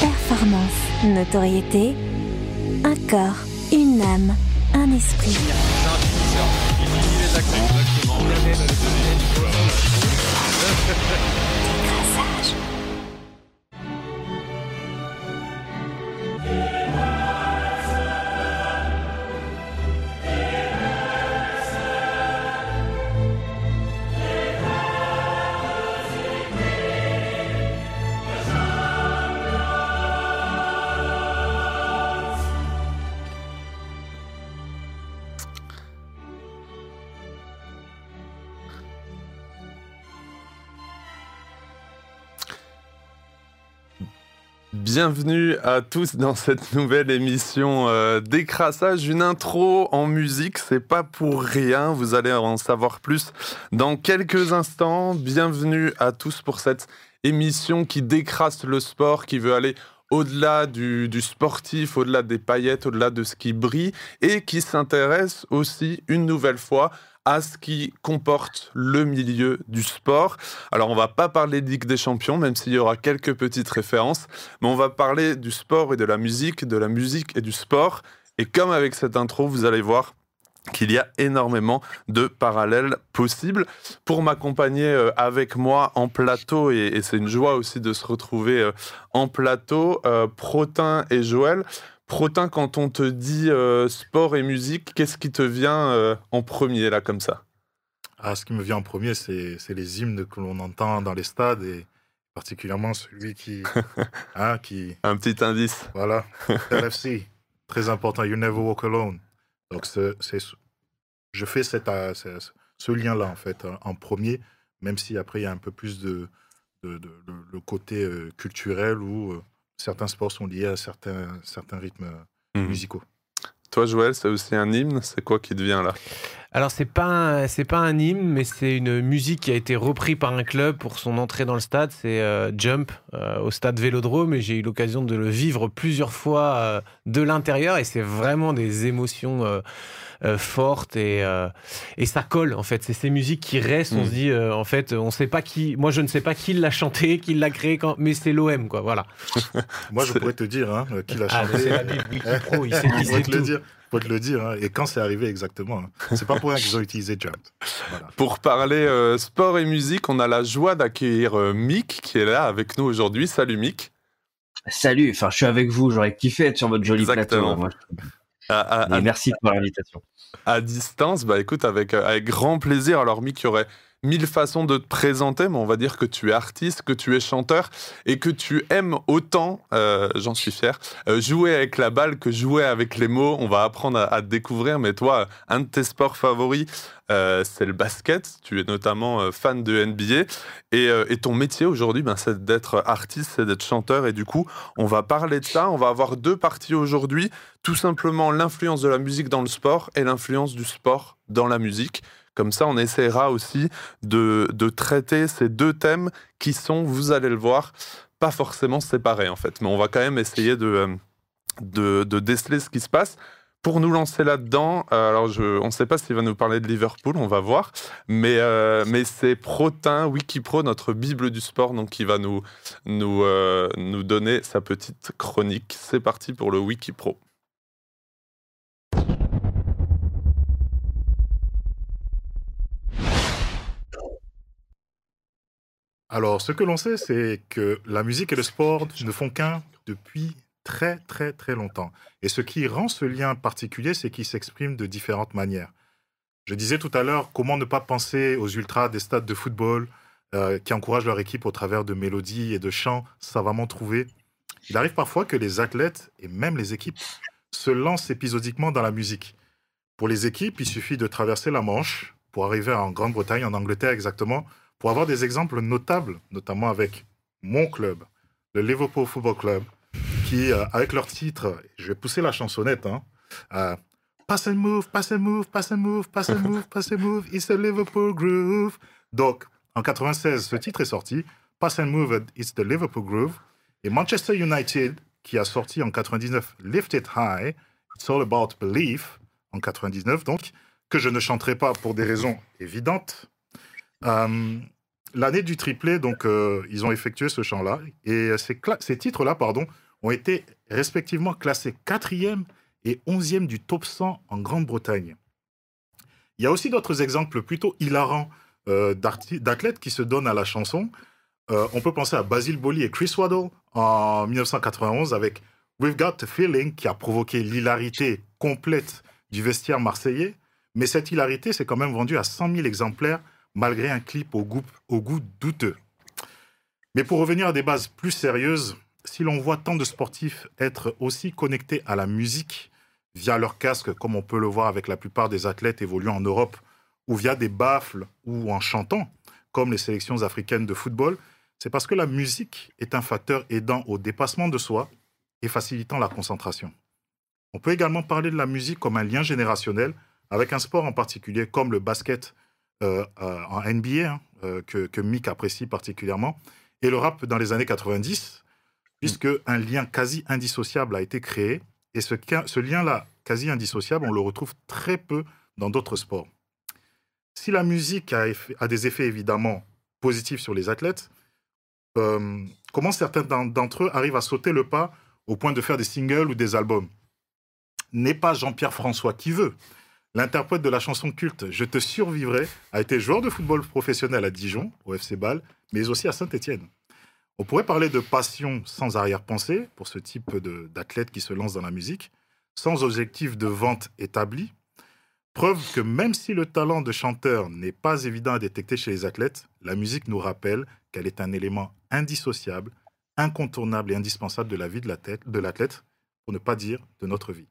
performance, notoriété, un corps, une âme, un esprit. Bienvenue à tous dans cette nouvelle émission euh, d'écrassage. Une intro en musique, c'est pas pour rien. Vous allez en savoir plus dans quelques instants. Bienvenue à tous pour cette émission qui décrasse le sport, qui veut aller au-delà du, du, sportif, au-delà des paillettes, au-delà de ce qui brille, et qui s'intéresse aussi une nouvelle fois à ce qui comporte le milieu du sport. Alors on va pas parler de Ligue des Champions, même s'il y aura quelques petites références, mais on va parler du sport et de la musique, de la musique et du sport. Et comme avec cette intro, vous allez voir qu'il y a énormément de parallèles possibles. Pour m'accompagner euh, avec moi en plateau, et, c'est une joie aussi de se retrouver euh, en plateau, euh, Protin et Joël. Protin, quand on te dit euh, sport et musique, qu'est-ce qui te vient euh, en premier, là, comme ça? Ah, Ce qui me vient en premier, c'est les hymnes que l'on entend dans les stades et particulièrement celui qui. hein, qui... Un petit indice. Voilà. LFC, très important. You never walk alone. Donc, c'est je fais cette, euh, ce lien-là, en fait, en premier, même si après, il y a un peu plus de, de, le côté culturel ou certains sports sont liés à certains, certains rythmes mmh. musicaux. Toi, Joël, c'est aussi un hymne. C'est quoi qui te vient là? Alors c'est pas c'est pas un hymne, mais c'est une musique qui a été reprise par un club pour son entrée dans le stade. C'est euh, Jump euh, au stade Vélodrome et j'ai eu l'occasion de le vivre plusieurs fois euh, de l'intérieur et c'est vraiment des émotions fortes et et ça colle en fait. C'est ces musiques qui restent. On mm. se dit en fait on sait pas qui. Moi je ne sais pas qui l'a chanté, qui l'a créé, quand... mais c'est l'OM quoi. Voilà. Moi je pourrais te dire hein, qui l'a ah, chanté. c'est la Pro. Il sait, il sait tout. Le dire te le dire. Hein. Et quand c'est arrivé exactement. Hein. C'est pas pour rien qu'ils ont utilisé Jump. Pour parler euh, sport et musique, on a la joie d'accueillir euh, Mick qui est là avec nous aujourd'hui. Salut Mick. Salut, enfin je suis avec vous, j'aurais kiffé être sur votre joli plateau. Moi. Merci pour l'invitation. À distance, bah écoute, avec, euh, avec grand plaisir. Alors Mick, il y aurait mille façons de te présenter, mais on va dire que tu es artiste, que tu es chanteur et que tu aimes autant, euh, j'en suis fier, euh, jouer avec la balle que jouer avec les mots. On va apprendre à, te découvrir, mais toi, un de tes sports favoris, euh, c'est le basket. Tu es notamment fan de NBA et, ton métier aujourd'hui, ben, c'est d'être artiste, c'est d'être chanteur et du coup, on va parler de ça. On va avoir deux parties aujourd'hui, tout simplement l'influence de la musique dans le sport et l'influence du sport dans la musique. Comme ça, on essaiera aussi de, traiter ces deux thèmes qui sont, vous allez le voir, pas forcément séparés en fait. Mais on va quand même essayer de, de, déceler ce qui se passe. Pour nous lancer là-dedans, euh, alors je, on ne sait pas s'il va nous parler de Liverpool, on va voir, mais, euh, mais c'est Protin, Wikipro, notre Bible du sport, donc qui va nous, nous, euh, nous donner sa petite chronique. C'est parti pour le Wikipro. Alors, ce que l'on sait, c'est que la musique et le sport ne font qu'un depuis très, très, très longtemps. Et ce qui rend ce lien particulier, c'est qu'il s'exprime de différentes manières. Je disais tout à l'heure, comment ne pas penser aux ultras des stades de football euh, qui encouragent leur équipe au travers de mélodies et de chants savamment trouvés. Il arrive parfois que les athlètes et même les équipes se lancent épisodiquement dans la musique. Pour les équipes, il suffit de traverser la Manche pour arriver en Grande-Bretagne, en Angleterre exactement, pour avoir des exemples notables, notamment avec mon club, le Liverpool Football Club, qui, euh, avec leur titre, je vais pousser la chansonnette, hein, euh, Pass and move, pass and move, pass and move, pass and move, pass and move, it's a Liverpool groove. Donc, en 96, ce titre est sorti. Pass and move, it's the Liverpool groove. Et Manchester United, qui a sorti en 99 Lift It High, It's All About Belief, en 99, donc, que je ne chanterai pas pour des raisons évidentes. Euh, l'année du triplé, donc euh, ils ont effectué ce chant-là. Et ces, ces titres-là, pardon, ont été respectivement classés quatrième et onzième du top 100 en Grande-Bretagne. Il y a aussi d'autres exemples plutôt hilarants euh, d'athlètes qui se donnent à la chanson. Euh, on peut penser à Basil Boli et Chris Waddle en 1991 avec We've Got a Feeling qui a provoqué l'hilarité complète du vestiaire marseillais. Mais cette hilarité s'est quand même vendue à 100 000 exemplaires malgré un clip au goût, douteux. Mais pour revenir à des bases plus sérieuses, si l'on voit tant de sportifs être aussi connectés à la musique via leur casque, comme on peut le voir avec la plupart des athlètes évoluant en Europe, ou via des baffles ou en chantant, comme les sélections africaines de football, c'est parce que la musique est un facteur aidant au dépassement de soi et facilitant la concentration. On peut également parler de la musique comme un lien générationnel avec un sport en particulier comme le basket en NBA, hein, euh, que, que Mick apprécie particulièrement, et le rap dans les années 90, puisque un lien quasi indissociable a été créé. Et ce, ce lien-là, quasi indissociable, on le retrouve très peu dans d'autres sports. Si la musique a, a, des effets évidemment positifs sur les athlètes, comment certains d'entre eux arrivent à sauter le pas au point de faire des singles ou des albums? N'est pas Jean-Pierre François qui veut. L'interprète de la chanson culte Je te survivrai a été joueur de football professionnel à Dijon, au FC Bâle, mais aussi à Saint-Étienne. On pourrait parler de passion sans arrière-pensée pour ce type d'athlète qui se lance dans la musique, sans objectif de vente établi. Preuve que même si le talent de chanteur n'est pas évident à détecter chez les athlètes, la musique nous rappelle qu'elle est un élément indissociable, incontournable et indispensable de la vie de l'athlète, pour ne pas dire de notre vie.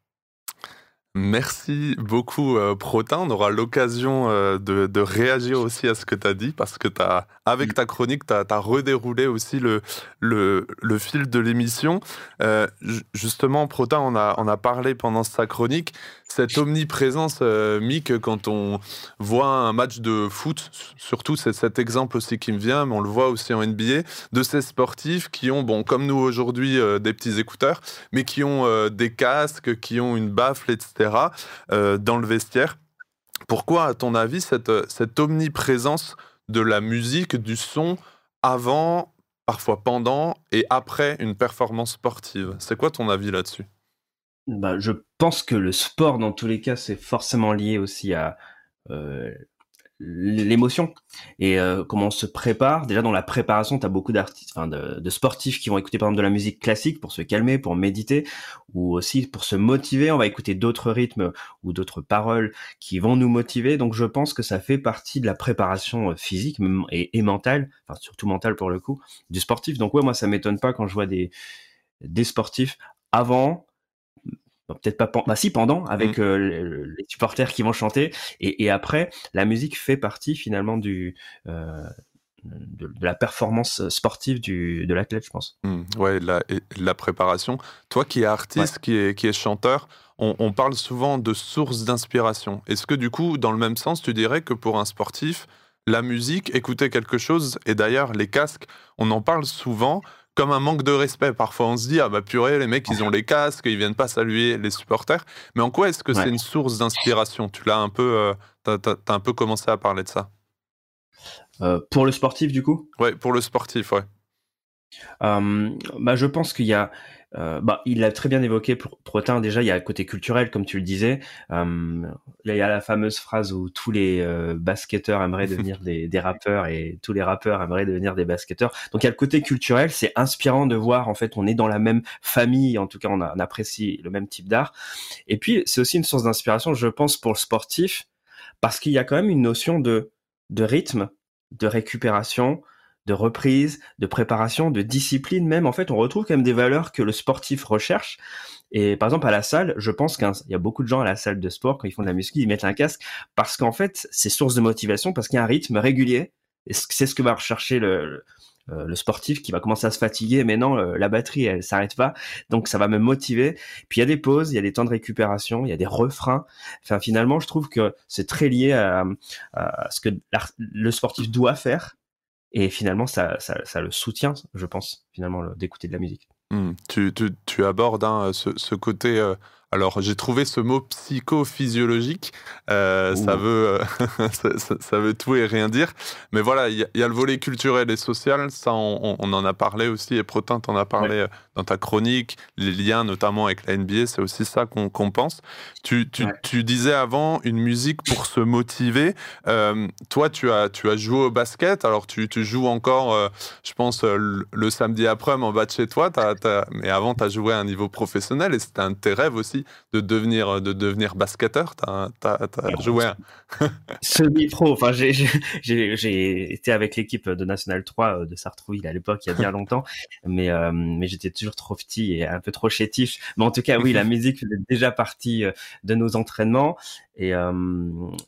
Merci beaucoup, euh, Protin. On aura l'occasion euh, de, réagir aussi à ce que tu as dit, parce que as, avec ta chronique, tu as, redéroulé aussi le, le, fil de l'émission. Euh, justement, Protin, on a, on a parlé pendant sa chronique cette omniprésence, euh, Mick, quand on voit un match de foot, surtout c'est cet exemple aussi qui me vient, mais on le voit aussi en NBA, de ces sportifs qui ont, bon, comme nous aujourd'hui, euh, des petits écouteurs, mais qui ont euh, des casques, qui ont une baffle, etc., dans le vestiaire. Pourquoi, à ton avis, cette, cette omniprésence de la musique, du son, avant, parfois pendant et après une performance sportive? C'est quoi ton avis là-dessus? Bah, je pense que le sport, dans tous les cas, c'est forcément lié aussi à euh, l'émotion et euh, comment on se prépare. Déjà dans la préparation, tu as beaucoup d'artistes, enfin de, sportifs qui vont écouter par exemple de la musique classique pour se calmer, pour méditer, ou aussi pour se motiver. On va écouter d'autres rythmes ou d'autres paroles qui vont nous motiver. Donc je pense que ça fait partie de la préparation euh, physique et, et mentale, enfin surtout mentale pour le coup, du sportif. Donc ouais, moi ça m'étonne pas quand je vois des des sportifs avant peut-être pas bah si pendant avec mmh. euh, les supporters qui vont chanter. Et, et, après la musique fait partie finalement du euh, de, la performance sportive du, de l'athlète je pense. Mmh. ouais la, la préparation. Toi qui es artiste qui est qui est chanteur on, on parle souvent de source d'inspiration. Est-ce que du coup dans le même sens tu dirais que pour un sportif la musique écouter quelque chose et d'ailleurs les casques on en parle souvent comme un manque de respect. Parfois, on se dit, ah bah purée, les mecs, ils ont les casques, ils viennent pas saluer les supporters. Mais en quoi est-ce que c'est une source d'inspiration? Tu l'as un peu, euh, as, un peu commencé à parler de ça? Euh, pour le sportif, du coup? Ouais, pour le sportif, ouais. Euh, bah, je pense qu'il y a euh, bah, il l'a très bien évoqué pour Protin. Déjà, il y a le côté culturel, comme tu le disais. Euh, il y a la fameuse phrase où tous les euh, basketteurs aimeraient devenir des, des, rappeurs et tous les rappeurs aimeraient devenir des basketteurs. Donc, il y a le côté culturel. C'est inspirant de voir, en fait, on est dans la même famille. En tout cas, on, a, on apprécie le même type d'art. Et puis, c'est aussi une source d'inspiration, je pense, pour le sportif, parce qu'il y a quand même une notion de, de rythme, de récupération, de reprise, de préparation, de discipline même. En fait, on retrouve quand même des valeurs que le sportif recherche. Et par exemple, à la salle, je pense qu'il y a beaucoup de gens à la salle de sport, quand ils font de la muscu, ils mettent un casque parce qu'en fait, c'est source de motivation, parce qu'il y a un rythme régulier. C'est ce que va rechercher le, le, euh, sportif qui va commencer à se fatiguer, mais non, euh, la batterie, elle s'arrête pas. Donc, ça va me motiver. Puis, il y a des pauses, il y a des temps de récupération, il y a des refrains. Enfin, finalement, je trouve que c'est très lié à, à ce que le sportif doit faire et finalement, ça, ça, le soutient, je pense, finalement, d'écouter de la musique. Mmh. Tu, tu, tu, abordes hein, ce, ce, côté. Euh, Alors, j'ai trouvé ce mot psychophysiologique. Euh, ça, veut, ça, veut tout et rien dire. Mais voilà, il y, a le volet culturel et social. Ça, on, en a parlé aussi. Et Protin t'en a parlé euh, dans ta chronique. Les liens, notamment avec la NBA, c'est aussi ça qu'on pense. Tu, tu, tu, disais avant une musique pour se motiver. Euh, toi, tu as, tu as joué au basket. Alors, tu, tu joues encore, je pense, le, samedi après en bas de chez toi. mais avant, tu as joué à un niveau professionnel et c'était un de tes rêves aussi de devenir, de devenir basketteur. Tu as, joué à... Semi-pro. Enfin, j'ai été avec l'équipe de National 3 euh, de Sartrouville à l'époque, il y a bien longtemps, mais, euh, mais j'étais toujours trop petit et un peu trop chétif. Mais en tout cas, oui, la musique faisait déjà partie euh, de nos entraînements. Et,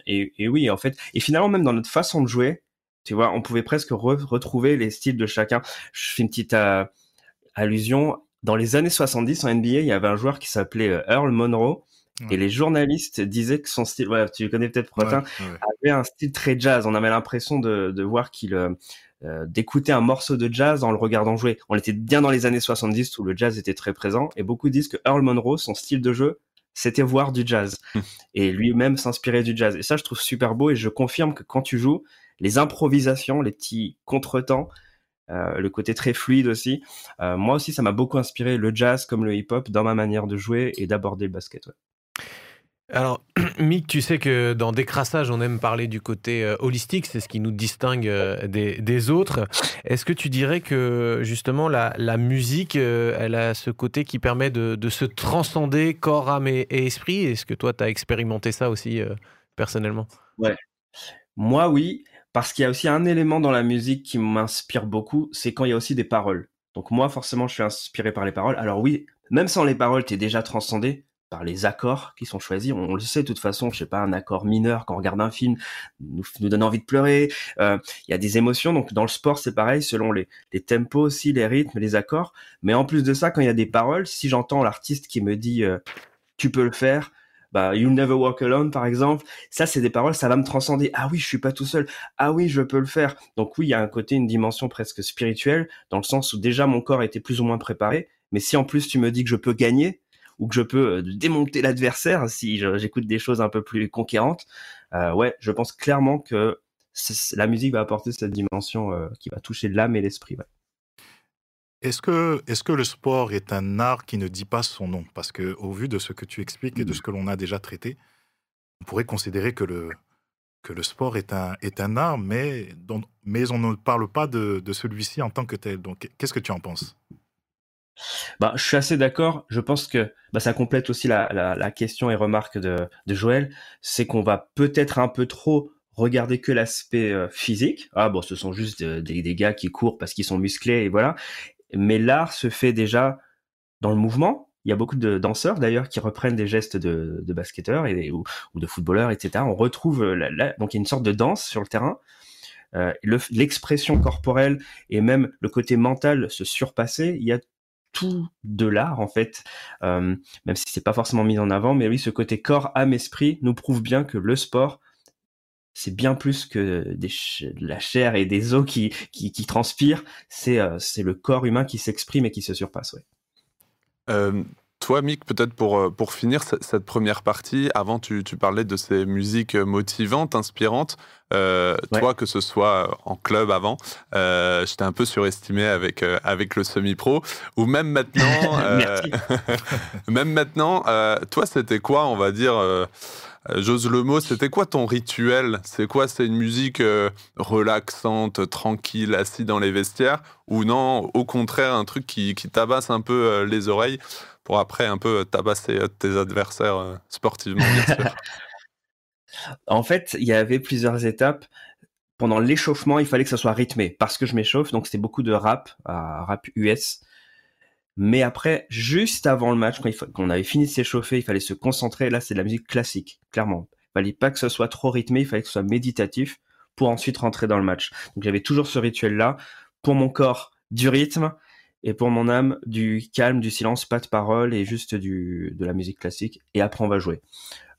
et, et, oui, en fait, et finalement, même dans notre façon de jouer, tu vois, on pouvait presque retrouver les styles de chacun. Je fais une petite allusion. Dans les années 70 en NBA, il y avait un joueur qui s'appelait Earl Monroe et les journalistes disaient que son style, ouais, tu connais peut-être Protin, avait un style très jazz. On avait l'impression de, de voir qu'il euh, euh, d'écouter un morceau de jazz en le regardant jouer. On était bien dans les années 70 où le jazz était très présent et beaucoup disent que Earl Monroe, son style de jeu, c'était voir du jazz hum. et lui-même s'inspirer du jazz. Et ça, je trouve super beau et je confirme que quand tu joues, les improvisations, les petits contretemps, euh, le côté très fluide aussi. Euh, moi aussi, ça m'a beaucoup inspiré le jazz comme le hip-hop dans ma manière de jouer et d'aborder le basket. Ouais. Alors, Mick, tu sais que dans Décrassage, on aime parler du côté euh, holistique, c'est ce qui nous distingue des, autres. Est-ce que tu dirais que justement la, musique, elle a ce côté qui permet de, se transcender corps, âme et, esprit? Est-ce que toi, tu as expérimenté ça aussi personnellement? Ouais. Moi, oui, parce qu'il y a aussi un élément dans la musique qui m'inspire beaucoup, c'est quand il y a aussi des paroles. Donc moi, forcément, je suis inspiré par les paroles. Alors oui, même sans les paroles, tu es déjà transcendé par les accords qui sont choisis. On, le sait de toute façon, je sais pas, un accord mineur quand on regarde un film nous, donne envie de pleurer. Euh, il y a des émotions, donc dans le sport c'est pareil, selon les, les tempos aussi, les rythmes, les accords. Mais en plus de ça, quand il y a des paroles, si j'entends l'artiste qui me dit euh, tu peux le faire, bah You'll Never Walk Alone par exemple, ça c'est des paroles, ça va me transcender. Ah oui, je suis pas tout seul. Ah oui, je peux le faire. Donc oui, il y a un côté, une dimension presque spirituelle, dans le sens où déjà mon corps était plus ou moins préparé. Mais si en plus tu me dis que je peux gagner, ou que je peux euh, démonter l'adversaire si j'écoute des choses un peu plus conquérantes. Euh, ouais, je pense clairement que la musique va apporter cette dimension euh, qui va toucher l'âme et l'esprit. Est-ce que, est que le sport est un art qui ne dit pas son nom? Parce que au vu de ce que tu expliques et de mmh. ce que l'on a déjà traité, on pourrait considérer que le, que le sport est un, est un art, mais, mais on ne parle pas de, de celui-ci en tant que tel. Donc, qu'est-ce que tu en penses? Bah, je suis assez d'accord. Je pense que bah, ça complète aussi la, la, la question et remarque de, de Joël. C'est qu'on va peut-être un peu trop regarder que l'aspect euh, physique. Ah bon, ce sont juste des, des gars qui courent parce qu'ils sont musclés et voilà. Mais l'art se fait déjà dans le mouvement. Il y a beaucoup de danseurs d'ailleurs qui reprennent des gestes de, basketteurs et, ou, de footballeurs, etc. On retrouve la, donc il y a une sorte de danse sur le terrain. Euh, l'expression corporelle et même le côté mental se surpasser. Il y a tout de l'art en fait, euh, même si c'est pas forcément mis en avant, mais oui, ce côté corps, âme, esprit nous prouve bien que le sport, c'est bien plus que des de la chair et des os qui, qui, qui transpirent, c'est euh, c'est le corps humain qui s'exprime et qui se surpasse. Ouais. Euh, toi, Mick, peut-être pour, euh, pour finir cette première partie, avant tu, tu parlais de ces musiques motivantes, inspirantes. Euh, Toi, que ce soit en club avant, euh, j'étais un peu surestimé avec, euh, avec le semi-pro. Ou même maintenant, même maintenant toi, c'était quoi, on va dire J'ose le mot, c'était quoi ton rituel? C'est quoi? C'est une musique relaxante, tranquille, assis dans les vestiaires? Ou non, au contraire, un truc qui, qui tabasse un peu les oreilles pour après un peu tabasser euh, tes adversaires euh, sportivement, bien sûr? en fait, il y avait plusieurs étapes. Pendant l'échauffement, il fallait que ça soit rythmé parce que je m'échauffe, donc c'était beaucoup de rap, rap US. Mais après, juste avant le match, quand, on avait fini de s'échauffer, il fallait se concentrer. Là, c'est de la musique classique, clairement. Il fallait pas que ce soit trop rythmé, il fallait que ce soit méditatif pour ensuite rentrer dans le match. Donc j'avais toujours ce rituel-là. Pour mon corps, du rythme et pour mon âme, du calme, du silence, pas de parole et juste du, de la musique classique. Et après, on va jouer.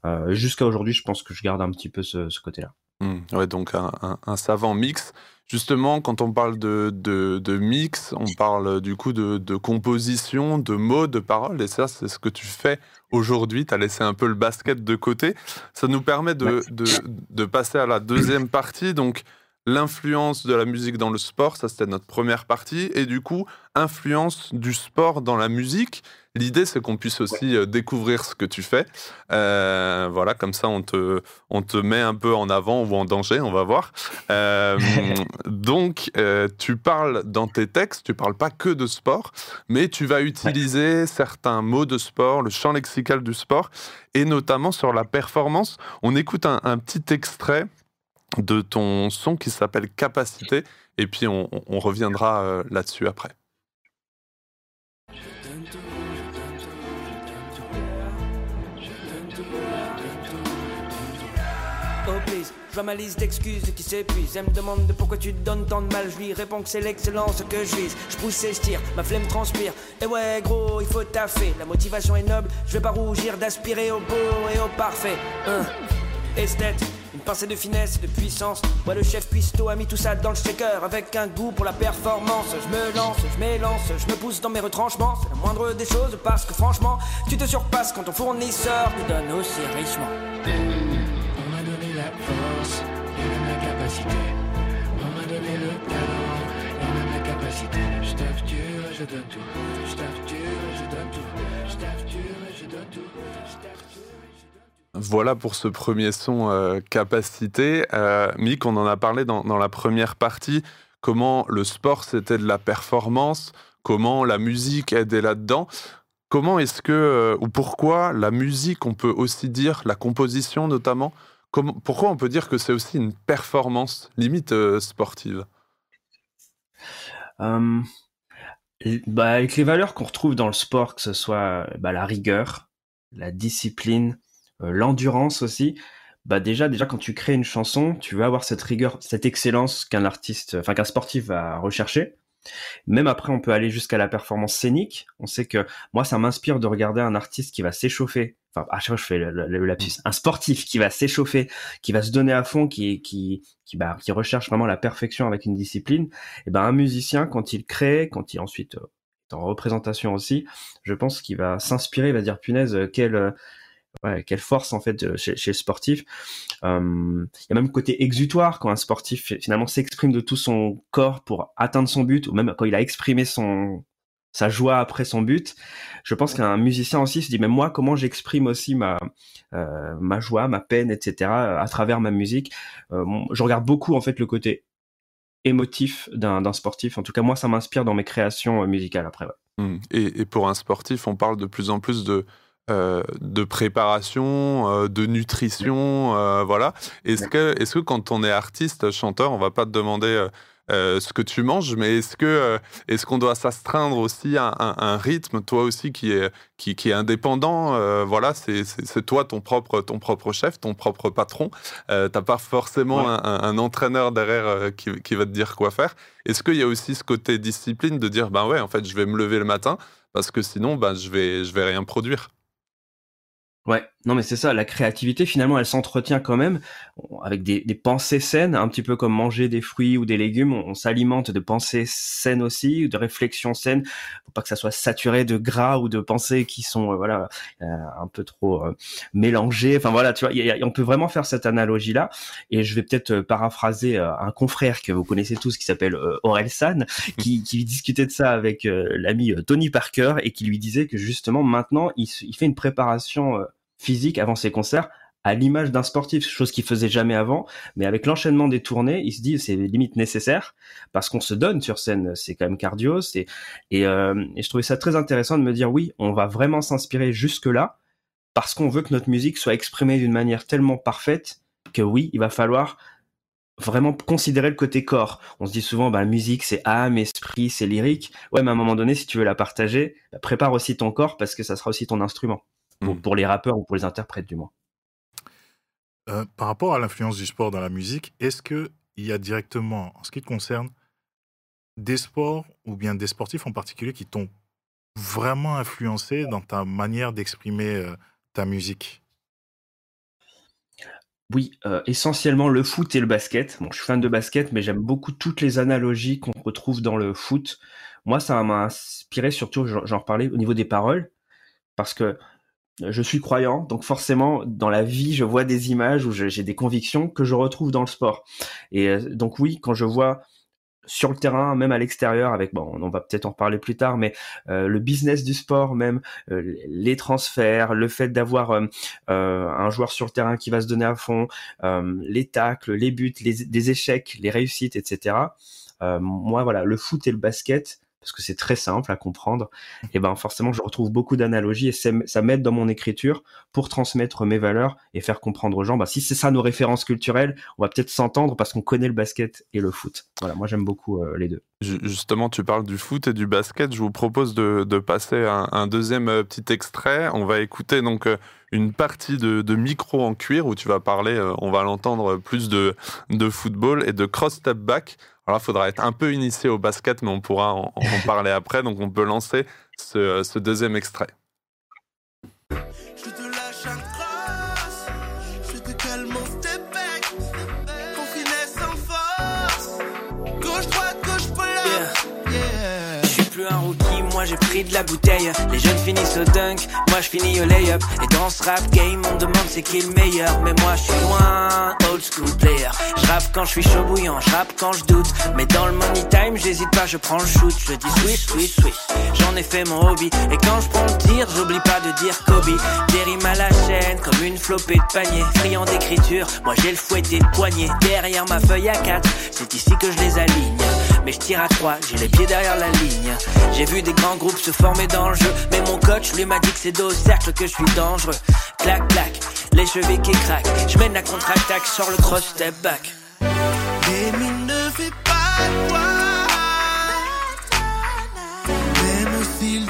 Euh, Jusqu'à aujourd'hui, je pense que je garde un petit peu ce, côté-là. Mmh, ouais, donc un, savant mix. Justement, quand on parle de, de, mix, on parle du coup de, de, composition, de mots, de paroles, et ça, c'est ce que tu fais aujourd'hui. Tu as laissé un peu le basket de côté. Ça nous permet de, de passer à la deuxième partie. Donc, l'influence de la musique dans le sport, ça c'était notre première partie, et du coup, influence du sport dans la musique. L'idée, c'est qu'on puisse aussi euh, découvrir ce que tu fais. Euh, voilà, comme ça, on te, on te met un peu en avant ou en danger, on va voir. Euh, donc, tu parles dans tes textes, tu parles pas que de sport, mais tu vas utiliser certains mots de sport, le champ lexical du sport, et notamment sur la performance. On écoute un petit extrait de ton son qui s'appelle Capacité. Et puis on, reviendra là-dessus après. Please, je vois ma liste d'excuses qui s'épuise. Elle me demande de pourquoi tu donnes tant de mal. Je lui réponds que c'est l'excellence que je vise. Je pousse et je ma flemme transpire. Et ouais, gros, il faut taffer. La motivation est noble, je vais pas rougir d'aspirer au beau et au parfait. Hein. Esthète, une pincée de finesse et de puissance. Moi, le chef cuistot a mis tout ça dans le shaker avec un goût pour la performance. Je me lance, je m'élance, je me pousse dans mes retranchements. C'est la moindre des choses parce que franchement, tu te surpasses quand ton fournisseur te donne aussi richement. Voilà pour ce premier son euh, capacité. Euh, Mick, on en a parlé dans, la première partie, comment le sport c'était de la performance, comment la musique aidait là-dedans? Comment est-ce que, euh, ou pourquoi la musique, on peut aussi dire, la composition notamment, pourquoi on peut dire que c'est aussi une performance limite sportive? Bah, Avec les valeurs qu'on retrouve dans le sport, que ce soit bah, la rigueur, la discipline, euh, l'endurance aussi. Bah déjà, déjà quand tu crées une chanson, tu vas avoir cette rigueur, cette excellence qu'un artiste, enfin qu'un sportif va rechercher. Même après, on peut aller jusqu'à la performance scénique. On sait que moi, ça m'inspire de regarder un artiste qui va s'échauffer. Enfin, à chaque fois, je fais le, lapsus. Un sportif qui va s'échauffer, qui va se donner à fond, qui, qui, qui, bah, qui recherche vraiment la perfection avec une discipline. Et ben, un musicien, quand il crée, quand il ensuite euh, est en représentation aussi, je pense qu'il va s'inspirer, il va dire punaise, quel quelle force en fait chez, le sportif. Il y a même côté exutoire quand un sportif finalement s'exprime de tout son corps pour atteindre son but, ou même quand il a exprimé son sa joie après son but. Je pense qu'un musicien aussi se dit mais moi comment j'exprime aussi ma euh, ma joie, ma peine, etc. à travers ma musique? Euh, je regarde beaucoup en fait le côté émotif d'un sportif. En tout cas moi ça m'inspire dans mes créations euh, musicales après. Mmh. et, pour un sportif, on parle de plus en plus de euh, de préparation, euh, de nutrition, euh, voilà. Est-ce que, est que quand on est artiste, chanteur, on va pas te demander ce que tu manges, mais est-ce que est-ce qu'on doit s'astreindre aussi à un, rythme, toi aussi qui est qui, qui est indépendant, voilà, c'est toi ton propre ton propre chef, ton propre patron. T'as pas forcément un, entraîneur derrière qui, qui, va te dire quoi faire. Est-ce qu'il y a aussi ce côté discipline de dire ben ouais, en fait, je vais me lever le matin parce que sinon, ben je vais je vais rien produire? Ouais, non mais c'est ça, la créativité finalement elle s'entretient quand même avec des, des, pensées saines, un petit peu comme manger des fruits ou des légumes, on, s'alimente de pensées saines aussi, de réflexions saines, faut pas que ça soit saturé de gras ou de pensées qui sont euh, voilà euh, un peu trop euh, mélangées. Enfin voilà, tu vois, on peut vraiment faire cette analogie là. Et je vais peut-être paraphraser un confrère que vous connaissez tous qui s'appelle Aurel San, qui, qui discutait de ça avec l'ami Tony Parker et qui lui disait que justement maintenant il, il fait une préparation physique avant ses concerts à l'image d'un sportif, chose qu'il faisait jamais avant. Mais avec l'enchaînement des tournées, il se dit c'est limite nécessaire parce qu'on se donne sur scène. C'est quand même cardio. C'est et, euh, je trouvais ça très intéressant de me dire oui, on va vraiment s'inspirer jusque là parce qu'on veut que notre musique soit exprimée d'une manière tellement parfaite que oui, il va falloir vraiment considérer le côté corps. On se dit souvent, bah, musique, c'est âme, esprit, c'est lyrique. Ouais, mais à un moment donné, si tu veux la partager, bah, prépare aussi ton corps parce que ça sera aussi ton instrument. Mmh. pour, les rappeurs ou pour les interprètes du moins. Euh, par rapport à l'influence du sport dans la musique, est-ce qu'il y a directement, en ce qui te concerne, des sports ou bien des sportifs en particulier qui t'ont vraiment influencé dans ta manière d'exprimer euh, ta musique? Oui, euh, essentiellement le foot et le basket. Bon, je suis fan de basket, mais j'aime beaucoup toutes les analogies qu'on retrouve dans le foot. Moi, ça m'a inspiré surtout, j'en j'en reparlais au niveau des paroles, parce que je suis croyant, donc forcément, dans la vie, je vois des images je- j'ai des convictions que je retrouve dans le sport. Et euh, donc oui, quand je vois sur le terrain, même à l'extérieur, avec bon, on va peut-être en reparler plus tard, mais euh, le business du sport, même euh, les transferts, le fait d'avoir euh, euh, un joueur sur le terrain qui va se donner à fond, euh, les tacles, les buts, les, des échecs, les réussites, etc. Moi, voilà, le foot et le basket, parce que c'est très simple à comprendre, et ben forcément, je retrouve beaucoup d'analogies et ça m'aide dans mon écriture pour transmettre mes valeurs et faire comprendre aux gens. Bah, si c'est ça nos références culturelles, on va peut-être s'entendre parce qu'on connaît le basket et le foot. Voilà, moi j'aime beaucoup euh, les deux. Ju- Justement, tu parles du foot et du basket. Je vous propose de, passer un, un deuxième euh, petit extrait. On va écouter donc euh, une partie de, micro en cuir où tu vas parler, euh, on va l'entendre, plus de, de football et de cross step back. Alors, il faudra être un peu initié au basket, mais on pourra en, parler après. Donc, on peut lancer ce, ce deuxième extrait. J'ai pris de la bouteille. Les jeunes finissent au dunk, moi je finis au lay-up. Et dans ce rap game, on demande c'est qui le meilleur. Mais moi je suis loin, old school player. Je rappe quand je suis chaud bouillant, je rappe quand je doute. Mais dans le money time, j'hésite pas, je prends le shoot. Je dis swish, swish, swish. J'en ai fait mon hobby. Et quand je prends le tir, j'oublie pas de dire Kobe. Des rimes à la chaîne, comme une flopée de panier. Friand d'écriture, moi j'ai le fouetté de poignet. Derrière ma feuille à 4, c'est ici que je les aligne. Mais je tire à 3, j'ai les pieds derrière la ligne. J'ai vu des grands groupes se former dans le jeu. Mais mon coach lui m'a dit que c'est dos cercle que je suis dangereux. Clac, clac, les chevilles qui craquent. Je mène la contre-attaque, sors le cross step back. L'ennemi ne fait pas toi, même s'il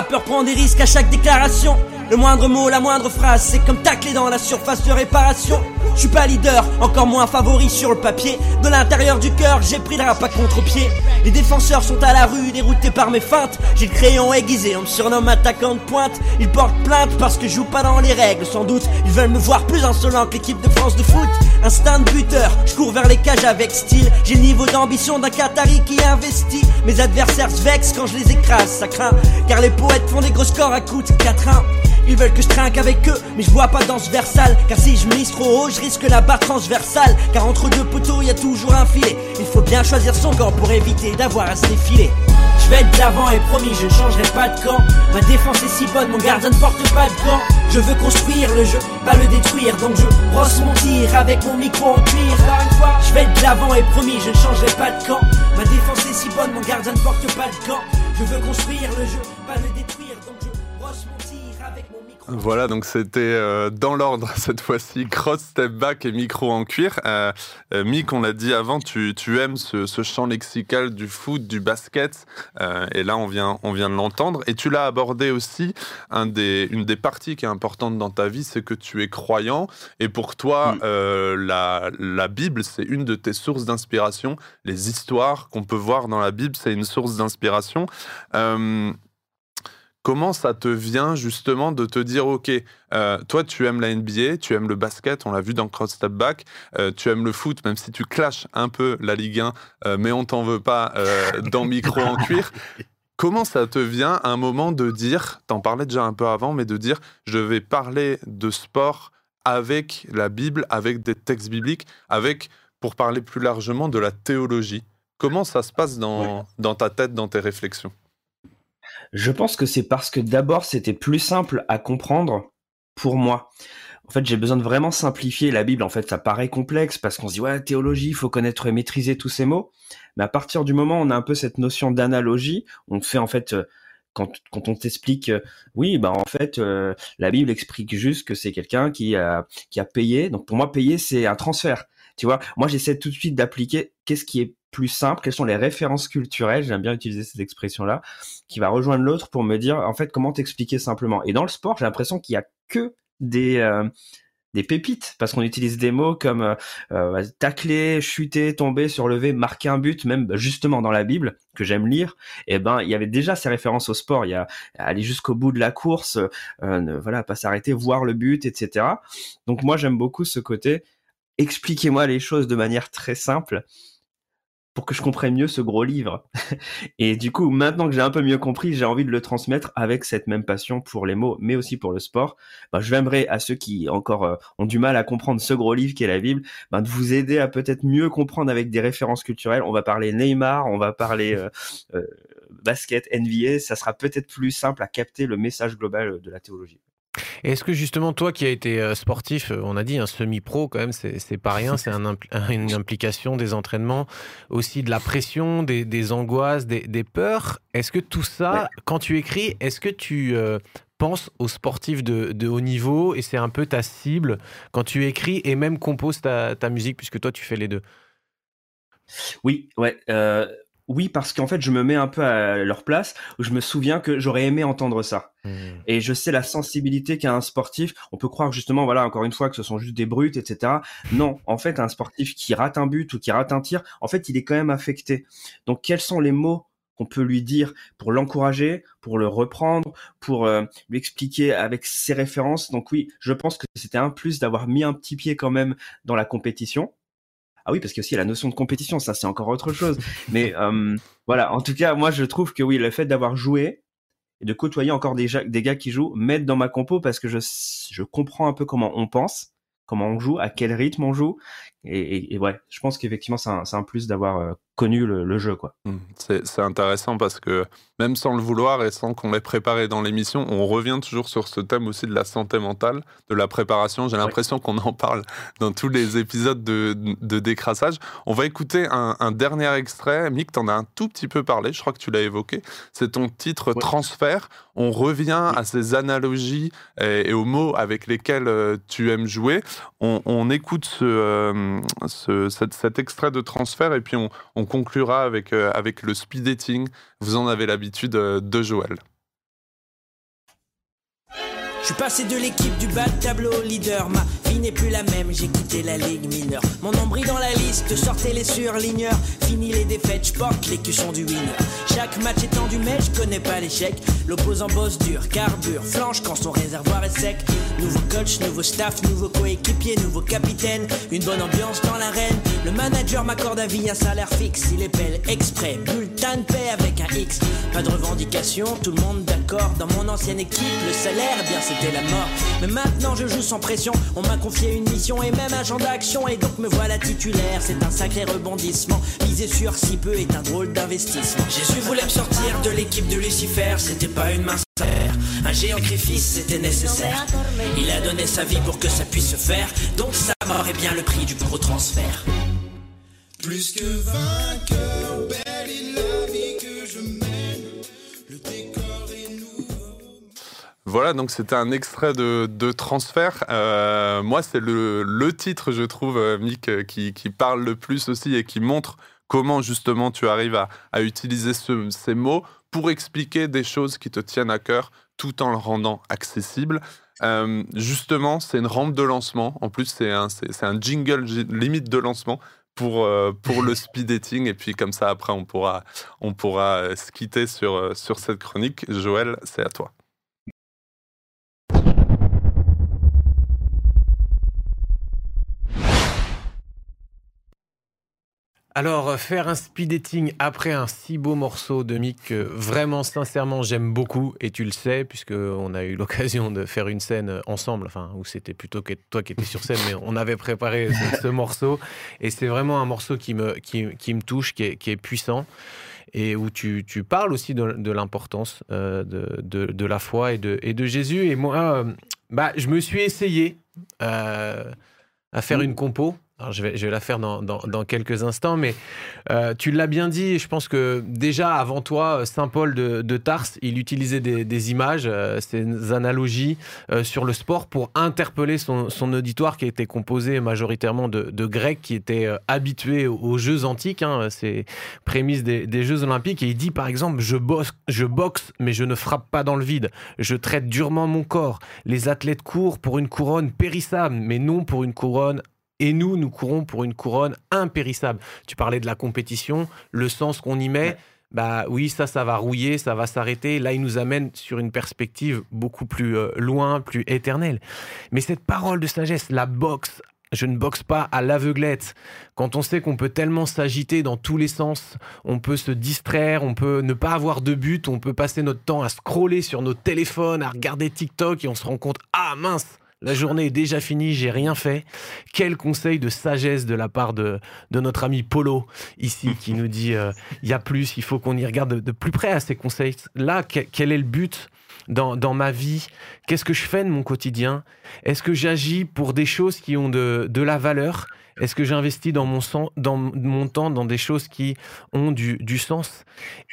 rappeur prend des risques à chaque déclaration. Le moindre mot, la moindre phrase, c'est comme tacler dans la surface de réparation. Je suis pas leader, encore moins favori sur le papier. De l'intérieur du cœur, j'ai pris le rap à contre-pied. Les défenseurs sont à la rue, déroutés par mes feintes. J'ai le crayon aiguisé, on me surnomme attaquant de pointe. Ils portent plainte parce que je joue pas dans les règles, sans doute. Ils veulent me voir plus insolent que l'équipe de France de foot. Instinct de buteur, je cours vers les cages avec style. J'ai le niveau d'ambition d'un Qatari qui investit. Mes adversaires se vexent quand je les écrase, ça craint. Car les poètes font des gros scores à coups de 4-1. Ils veulent que je trinque avec eux, mais je vois pas dans ce versal. Car si je mise trop haut, je risque la barre transversale. Car entre deux poteaux, y a toujours un filet. Il faut bien choisir son camp pour éviter d'avoir à se défiler. Je vais être de l'avant et promis, je ne changerai pas de camp. Ma défense est si bonne, mon gardien ne porte pas de gants. Je veux construire le jeu, pas le détruire. Donc je brosse mon tir avec mon micro en cuir. Je vais être de l'avant et promis, je ne changerai pas de camp. Ma défense est si bonne, mon gardien ne porte pas de gants. Je veux construire le jeu, pas le détruire. Voilà, donc c'était euh, dans l'ordre cette fois-ci, cross, step back et micro en cuir. Euh, euh, Mick, on l'a dit avant, tu, tu aimes ce, ce champ lexical du foot, du basket, euh, et là on vient, on vient de l'entendre. Et tu l'as abordé aussi, un des, une des parties qui est importante dans ta vie, c'est que tu es croyant, et pour toi, Mm. la, la Bible, c'est une de tes sources d'inspiration. Les histoires qu'on peut voir dans la Bible, c'est une source d'inspiration. Comment ça te vient justement de te dire, OK, euh, toi tu aimes la NBA, tu aimes le basket, on l'a vu dans Cross Step Back, euh, tu aimes le foot, même si tu clashes un peu la Ligue 1, euh, mais on t'en veut pas euh, dans Micro en cuir. Comment ça te vient un moment de dire, t'en parlais déjà un peu avant, mais de dire, je vais parler de sport avec la Bible, avec des textes bibliques, avec, pour parler plus largement, de la théologie. Comment ça se passe dans, dans ta tête, dans tes réflexions? Je pense que c'est parce que d'abord c'était plus simple à comprendre pour moi. En fait, j'ai besoin de vraiment simplifier la Bible. En fait, ça paraît complexe parce qu'on se dit ouais, théologie, il faut connaître et maîtriser tous ces mots. Mais à partir du moment où on a un peu cette notion d'analogie, on fait en fait euh, quand, quand on t'explique, euh, oui, bah en fait, euh, la Bible explique juste que c'est quelqu'un qui a qui a payé. Donc pour moi, payer c'est un transfert. Tu vois, moi j'essaie tout de suite d'appliquer qu'est-ce qui est plus simple, quelles sont les références culturelles, j'aime bien utiliser cette expression-là, qui va rejoindre l'autre pour me dire en fait comment t'expliquer simplement. Et dans le sport, j'ai l'impression qu'il y a que des euh, des pépites parce qu'on utilise des mots comme euh, euh, tacler, chuter, tomber, surlever, marquer un but, même bah, justement dans la Bible que j'aime lire. Et ben il y avait déjà ces références au sport. Il y a aller jusqu'au bout de la course, ne- voilà, pas s'arrêter, voir le but, etc. Donc moi j'aime beaucoup ce côté. Expliquez-moi les choses de manière très simple pour que je comprenne mieux ce gros livre. Et du coup, maintenant que j'ai un peu mieux compris, j'ai envie de le transmettre avec cette même passion pour les mots, mais aussi pour le sport. Ben, je j'aimerais à ceux qui encore euh, ont du mal à comprendre ce gros livre qu'est la Bible, ben, de vous aider à peut-être mieux comprendre avec des références culturelles. On va parler Neymar, on va parler euh, euh, basket, NBA. Ça sera peut-être plus simple à capter le message global de la théologie. Est-ce que justement, toi qui as été euh, sportif, euh, on a dit un semi-pro quand même, c'est pas rien, c'est un impl- un- une implication, des entraînements, aussi de la pression, des, des angoisses, des, des peurs. Est-ce que tout ça, quand tu écris, est-ce que tu euh, penses aux sportifs de, de haut niveau et c'est un peu ta cible quand tu écris et même composes ta, ta musique, puisque toi tu fais les deux? Oui, ouais. euh, oui, parce qu'en fait, je me mets un peu à leur place. Où je me souviens que j'aurais aimé entendre ça. Et je sais la sensibilité qu'a un sportif. On peut croire justement, voilà, encore une fois, que ce sont juste des brutes, etc. Non, en fait, un sportif qui rate un but ou qui rate un tir, en fait, il est quand même affecté. Donc, quels sont les mots qu'on peut lui dire pour l'encourager, pour le reprendre, pour euh, lui expliquer avec ses références? Donc oui, je pense que c'était un plus d'avoir mis un petit pied quand même dans la compétition. Ah oui, parce qu'il y a aussi la notion de compétition, ça c'est encore autre chose. Mais euh, voilà, en tout cas, moi je trouve que oui, le fait d'avoir joué et de côtoyer encore des, gars qui jouent m'aide dans ma compo parce que je, je comprends un peu comment on pense, comment on joue, à quel rythme on joue. Et, et- et ouais, je pense qu'effectivement c'est un, plus d'avoir euh, connu le, le jeu. quoi. Mm. C'est intéressant parce que même sans le vouloir et sans qu'on l'ait préparé dans l'émission, on revient toujours sur ce thème aussi de la santé mentale, de la préparation. J'ai l'impression qu'on en parle dans tous les épisodes de, de décrassage. On va écouter un, un dernier extrait. Mick, t'en as un tout petit peu parlé, je crois que tu l'as évoqué. C'est ton titre Transfert. On revient à ces analogies et, et aux mots avec lesquels euh, tu aimes jouer. On, on écoute ce, euh, ce- cet, cet extrait de Transfert et puis on, on conclura avec, euh, avec le speed dating. Vous en avez l'habitude euh, de Joël. Je suis passé de l'équipe du bas de tableau au leader. Ma vie n'est plus la même, j'ai quitté la ligue mineure. Mon nombril dans la liste, sortez les surligneurs. Fini les défaites, je porte l'écusson du winner. Chaque match est tendu, mais je connais pas l'échec. L'opposant bosse dur, carbure, flanche quand son réservoir est sec. Nouveau coach, nouveau staff, nouveau coéquipier, nouveau capitaine. Une bonne ambiance dans l'arène. Le manager m'accorde à vie un salaire fixe. Il épelle exprès, bulletin de paix avec un X. Pas de revendication, tout le monde d'accord. Dans mon ancienne équipe, le salaire, bien Mais maintenant je joue sans pression. On m'a confié une mission et même champ d'action. Et donc me voilà titulaire. C'est un sacré rebondissement. Miser sur si peu est un drôle d'investissement. Jésus voulait me sortir de l'équipe de Lucifer. C'était pas une mince affaire. Un géant sacrifice, c'était nécessaire. Il a donné sa vie pour que ça puisse se faire. Donc sa mort est bien le prix du gros transfert. Plus que vainqueur, Voilà, donc c'était un extrait de, de transfert. Euh, moi, c'est le, le titre, je trouve, euh, Mick, euh, qui, qui parle le plus aussi et qui montre comment justement tu arrives à, à utiliser ce- ces mots pour expliquer des choses qui te tiennent à cœur tout en le rendant accessible. Euh, justement, c'est une rampe de lancement. En plus, c'est un, c'est, c'est un jingle limite de lancement pour, euh, pour le speed dating. Et puis comme ça, après, on pourra, on pourra se quitter sur, sur cette chronique. Joël, c'est à toi. Alors, euh, faire un speed dating après un si beau morceau de Mick que vraiment, sincèrement, j'aime beaucoup, et tu le sais, puisqu'on a eu l'occasion de faire une scène ensemble, enfin, où c'était plutôt que toi qui étais sur scène, mais on avait préparé ce, ce morceau, et c'est vraiment un morceau qui me, qui, qui me touche, qui est, qui est puissant, et où tu, tu parles aussi de, de l'importance euh, de, de, de la foi et de, et de Jésus. Et moi, euh, bah, je me suis essayé euh, à faire une compo Je vais, la faire dans, quelques instants, mais euh, tu l'as bien dit, je pense que déjà avant toi, Saint Paul de, Tarse, il utilisait des, images, euh, ces analogies euh, sur le sport pour interpeller son, auditoire qui était composé majoritairement de, Grecs qui étaient euh, habitués aux, Jeux antiques, hein, ces prémices des, Jeux olympiques. Et il dit par exemple, je je boxe, mais je ne frappe pas dans le vide. Je traite durement mon corps. Les athlètes courent pour une couronne périssable, mais non pour une couronne et nous, nous courons pour une couronne impérissable. Tu parlais de la compétition, le sens qu'on y met. Bah oui, ça, ça va rouiller, ça va s'arrêter. Là, il nous amène sur une perspective beaucoup plus euh, loin, plus éternelle. Mais cette parole de sagesse, la boxe, je ne boxe pas à l'aveuglette. Quand on sait qu'on peut tellement s'agiter dans tous les sens, on peut se distraire, on peut ne pas avoir de but, on peut passer notre temps à scroller sur nos téléphones, à regarder TikTok et on se rend compte, ah mince, la journée est déjà finie, j'ai rien fait. Quel conseil de sagesse de la part de, de notre ami Polo, ici, qui nous dit euh, il y a plus, il faut qu'on y regarde de, de plus près à ces conseils. Là, que- quel est le but dans, dans ma vie? Qu'est-ce que je fais de mon quotidien? Est-ce que j'agis pour des choses qui ont de, de la valeur? Est-ce que j'investis dans mon, temps dans des choses qui ont du, sens?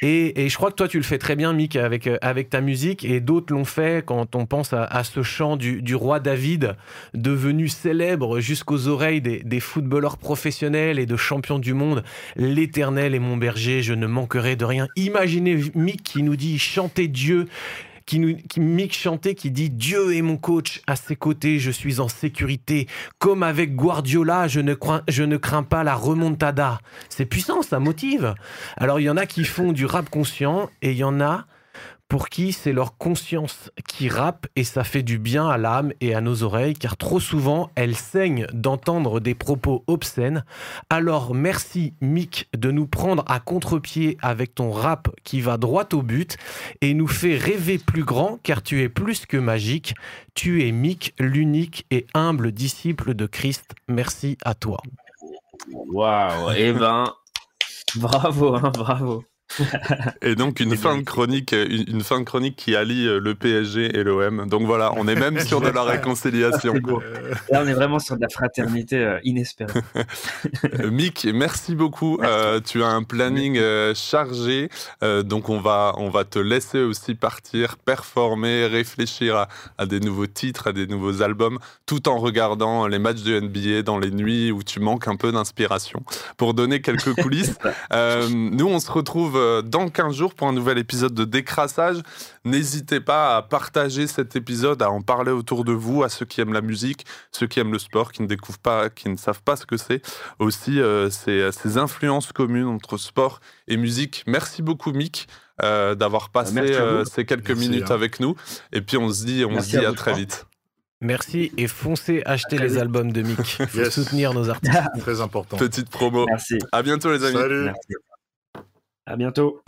Et, je crois que toi, tu le fais très bien, Mick, avec, euh, ta musique, et d'autres l'ont fait quand on pense à, ce chant du, du roi David, devenu célèbre jusqu'aux oreilles des, des footballeurs professionnels et de champions du monde. L'éternel est mon berger, je ne manquerai de rien. Imaginez Mick qui nous dit chanter Dieu qui nous, qui Mick chantait, qui dit Dieu est mon coach, à ses côtés, je suis en sécurité. Comme avec Guardiola, je ne, crains, je ne crains pas la remontada. C'est puissant, ça motive. Alors, il y en a qui font du rap conscient et il y en a pour qui c'est leur conscience qui rappe et ça fait du bien à l'âme et à nos oreilles car trop souvent elles saignent d'entendre des propos obscènes. Alors merci Mick de nous prendre à contre-pied avec ton rap qui va droit au but et nous fait rêver plus grand car tu es plus que magique. Tu es Mick, l'unique et humble disciple de Christ. Merci à toi. Waouh, eh ben, bravo, hein, bravo. Et donc une fin de chronique, une, une fin de chronique qui allie euh, le PSG et l'OM. Donc voilà, on est même sur de la réconciliation. Là, on est vraiment sur de la fraternité euh, inespérée. Euh, Mick, merci beaucoup. Merci. Euh, tu as un planning euh, chargé, euh, donc on va on va te laisser aussi partir, performer, réfléchir à, à des nouveaux titres, à des nouveaux albums, tout en regardant les matchs de NBA dans les nuits où tu manques un peu d'inspiration. Pour donner quelques coulisses, euh, nous on se retrouve euh, dans 15 jours pour un nouvel épisode de Décrassage. N'hésitez pas à partager cet épisode, à en parler autour de vous, à ceux qui aiment la musique, ceux qui aiment le sport, qui ne découvrent pas, qui ne savent pas ce que c'est. Aussi, euh, ces, ces influences communes entre sport et musique. Merci beaucoup, Mick, euh, d'avoir passé vous. euh, ces quelques Merci, minutes hein. avec nous. Et puis on se dit, on Merci se dit à très vite. Merci et foncez acheter les albums de Mick. Il faut Yes. soutenir nos artistes. Très important. Petite promo. Merci. À bientôt, les amis. Salut. Merci. À bientôt.